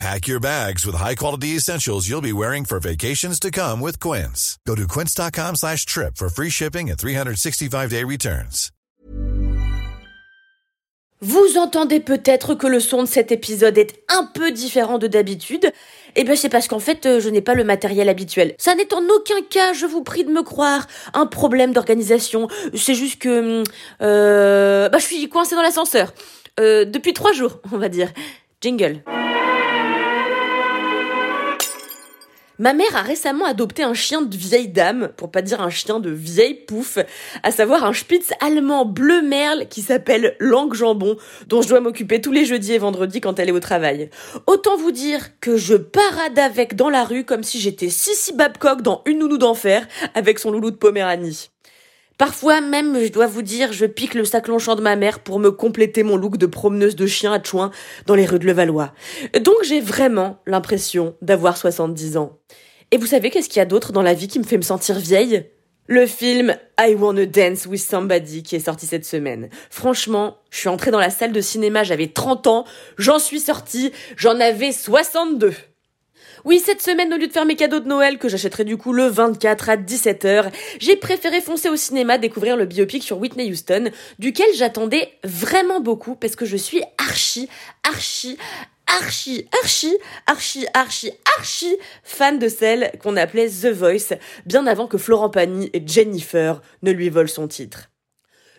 Pack your bags with high-quality essentials you'll be wearing for vacations to come with Quince. Go to quince.com slash trip for free shipping and 365-day returns. Vous entendez peut-être que le son de cet épisode est un peu différent de d'habitude. Eh bien, c'est parce qu'en fait, euh, je n'ai pas le matériel habituel. Ça n'est en aucun cas, je vous prie de me croire, un problème d'organisation. C'est juste que... Euh, bah, je suis coincée dans l'ascenseur. Euh, depuis trois jours, on va dire. Jingle. Ma mère a récemment adopté un chien de vieille dame, pour pas dire un chien de vieille pouffe, à savoir un spitz allemand bleu merle qui s'appelle Langue Jambon, dont je dois m'occuper tous les jeudis et vendredis quand elle est au travail. Autant vous dire que je parade avec dans la rue comme si j'étais Sissy Babcock dans Une nounou d'enfer avec son loulou de Poméranie. Parfois même, je dois vous dire, je pique le sac longchamp de ma mère pour me compléter mon look de promeneuse de chien à chouin dans les rues de Levallois. Donc j'ai vraiment l'impression d'avoir 70 ans. Et vous savez qu'est-ce qu'il y a d'autre dans la vie qui me fait me sentir vieille? Le film I Wanna Dance with Somebody qui est sorti cette semaine. Franchement, je suis entrée dans la salle de cinéma, j'avais 30 ans, j'en suis sortie, j'en avais 62. Oui, cette semaine, au lieu de faire mes cadeaux de Noël, que j'achèterai du coup le 24 à 17h, j'ai préféré foncer au cinéma découvrir le biopic sur Whitney Houston, duquel j'attendais vraiment beaucoup parce que je suis archi, archi, archi, archi, archi, archi, archi fan de celle qu'on appelait The Voice, bien avant que Florent Pagny et Jennifer ne lui volent son titre.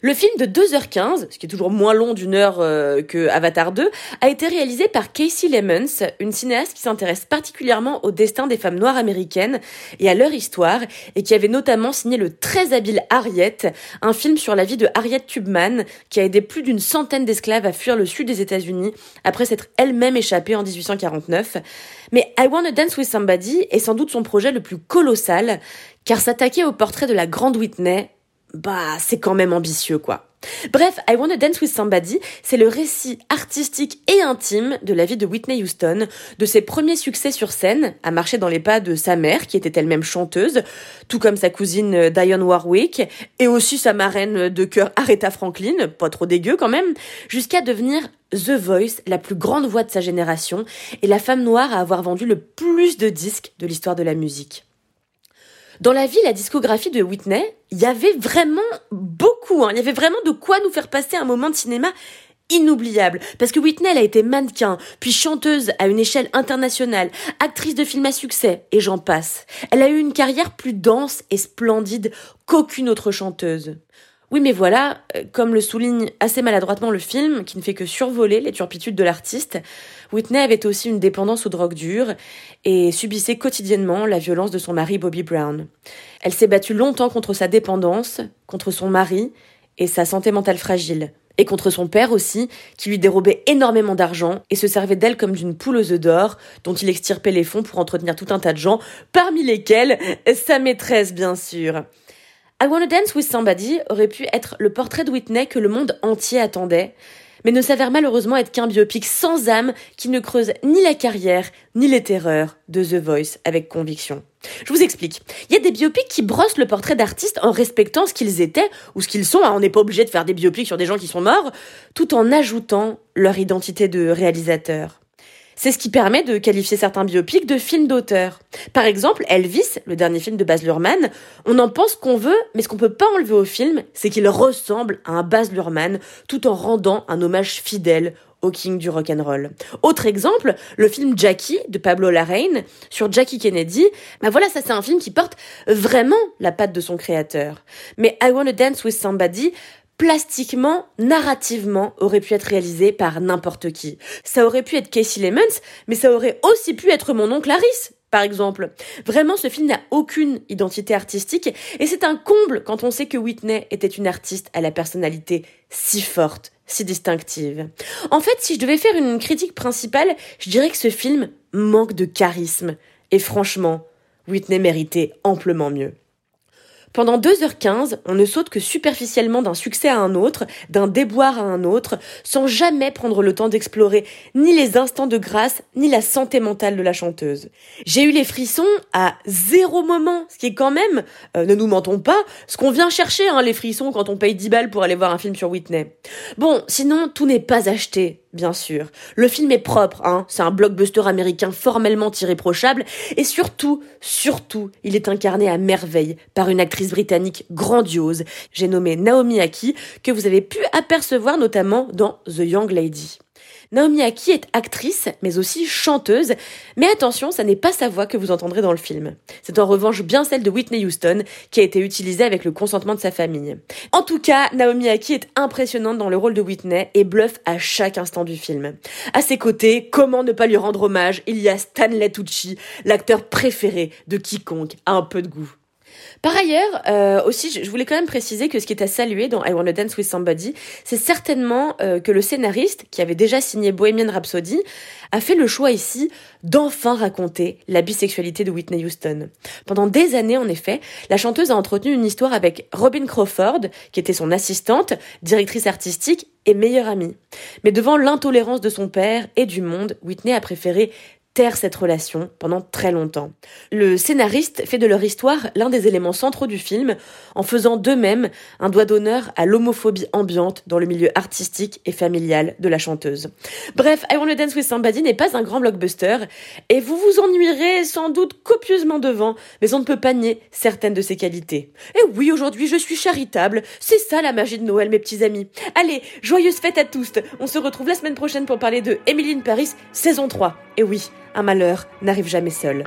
Le film de 2h15, ce qui est toujours moins long d'une heure euh, que Avatar 2, a été réalisé par Casey Lemons, une cinéaste qui s'intéresse particulièrement au destin des femmes noires américaines et à leur histoire, et qui avait notamment signé le très habile Harriet, un film sur la vie de Harriet Tubman, qui a aidé plus d'une centaine d'esclaves à fuir le sud des États-Unis après s'être elle-même échappée en 1849. Mais I Wanna Dance with Somebody est sans doute son projet le plus colossal, car s'attaquer au portrait de la grande Whitney bah, c'est quand même ambitieux, quoi. Bref, I Wanna Dance with Somebody, c'est le récit artistique et intime de la vie de Whitney Houston, de ses premiers succès sur scène, à marcher dans les pas de sa mère, qui était elle-même chanteuse, tout comme sa cousine euh, Dionne Warwick, et aussi sa marraine de cœur Aretha Franklin, pas trop dégueu quand même, jusqu'à devenir The Voice, la plus grande voix de sa génération, et la femme noire à avoir vendu le plus de disques de l'histoire de la musique. Dans la vie, la discographie de Whitney, il y avait vraiment beaucoup, hein. il y avait vraiment de quoi nous faire passer un moment de cinéma inoubliable. Parce que Whitney, elle a été mannequin, puis chanteuse à une échelle internationale, actrice de films à succès, et j'en passe. Elle a eu une carrière plus dense et splendide qu'aucune autre chanteuse. Oui, mais voilà, euh, comme le souligne assez maladroitement le film, qui ne fait que survoler les turpitudes de l'artiste, Whitney avait aussi une dépendance aux drogues dures et subissait quotidiennement la violence de son mari Bobby Brown. Elle s'est battue longtemps contre sa dépendance, contre son mari et sa santé mentale fragile, et contre son père aussi, qui lui dérobait énormément d'argent et se servait d'elle comme d'une poule aux œufs d'or, dont il extirpait les fonds pour entretenir tout un tas de gens, parmi lesquels sa maîtresse bien sûr. I Wanna Dance with Somebody aurait pu être le portrait de Whitney que le monde entier attendait, mais ne s'avère malheureusement être qu'un biopic sans âme qui ne creuse ni la carrière ni les terreurs de The Voice avec conviction. Je vous explique. Il y a des biopics qui brossent le portrait d'artistes en respectant ce qu'ils étaient ou ce qu'ils sont. Hein. On n'est pas obligé de faire des biopics sur des gens qui sont morts, tout en ajoutant leur identité de réalisateur. C'est ce qui permet de qualifier certains biopics de films d'auteur. Par exemple, Elvis, le dernier film de Baz Luhrmann, on en pense qu'on veut, mais ce qu'on peut pas enlever au film, c'est qu'il ressemble à un Baz Luhrmann tout en rendant un hommage fidèle au king du rock'n'roll. Autre exemple, le film Jackie de Pablo Larraine sur Jackie Kennedy. Ben voilà, ça c'est un film qui porte vraiment la patte de son créateur. Mais I Wanna Dance with Somebody plastiquement, narrativement, aurait pu être réalisé par n'importe qui. Ça aurait pu être Casey Lemons, mais ça aurait aussi pu être mon oncle Harris, par exemple. Vraiment, ce film n'a aucune identité artistique, et c'est un comble quand on sait que Whitney était une artiste à la personnalité si forte, si distinctive. En fait, si je devais faire une critique principale, je dirais que ce film manque de charisme. Et franchement, Whitney méritait amplement mieux. Pendant 2h15, on ne saute que superficiellement d'un succès à un autre, d'un déboire à un autre, sans jamais prendre le temps d'explorer ni les instants de grâce, ni la santé mentale de la chanteuse. J'ai eu les frissons à zéro moment, ce qui est quand même, euh, ne nous mentons pas, ce qu'on vient chercher, hein, les frissons quand on paye 10 balles pour aller voir un film sur Whitney. Bon, sinon, tout n'est pas acheté bien sûr. Le film est propre, hein, c'est un blockbuster américain formellement irréprochable, et surtout, surtout, il est incarné à merveille par une actrice britannique grandiose, j'ai nommé Naomi Aki, que vous avez pu apercevoir notamment dans The Young Lady. Naomi Aki est actrice, mais aussi chanteuse. Mais attention, ça n'est pas sa voix que vous entendrez dans le film. C'est en revanche bien celle de Whitney Houston, qui a été utilisée avec le consentement de sa famille. En tout cas, Naomi Aki est impressionnante dans le rôle de Whitney et bluffe à chaque instant du film. À ses côtés, comment ne pas lui rendre hommage, il y a Stanley Tucci, l'acteur préféré de quiconque a un peu de goût. Par ailleurs, euh, aussi, je voulais quand même préciser que ce qui est à saluer dans I Wanna Dance with Somebody, c'est certainement euh, que le scénariste, qui avait déjà signé Bohemian Rhapsody, a fait le choix ici d'enfin raconter la bisexualité de Whitney Houston. Pendant des années, en effet, la chanteuse a entretenu une histoire avec Robin Crawford, qui était son assistante, directrice artistique et meilleure amie. Mais devant l'intolérance de son père et du monde, Whitney a préféré taire cette relation pendant très longtemps. Le scénariste fait de leur histoire l'un des éléments centraux du film, en faisant d'eux-mêmes un doigt d'honneur à l'homophobie ambiante dans le milieu artistique et familial de la chanteuse. Bref, I Wanna Dance with Somebody n'est pas un grand blockbuster, et vous vous ennuierez sans doute copieusement devant, mais on ne peut pas nier certaines de ses qualités. Et oui, aujourd'hui je suis charitable, c'est ça la magie de Noël mes petits amis. Allez, joyeuse fête à tous, on se retrouve la semaine prochaine pour parler de Emily in Paris, saison 3. Et oui, un malheur n'arrive jamais seul.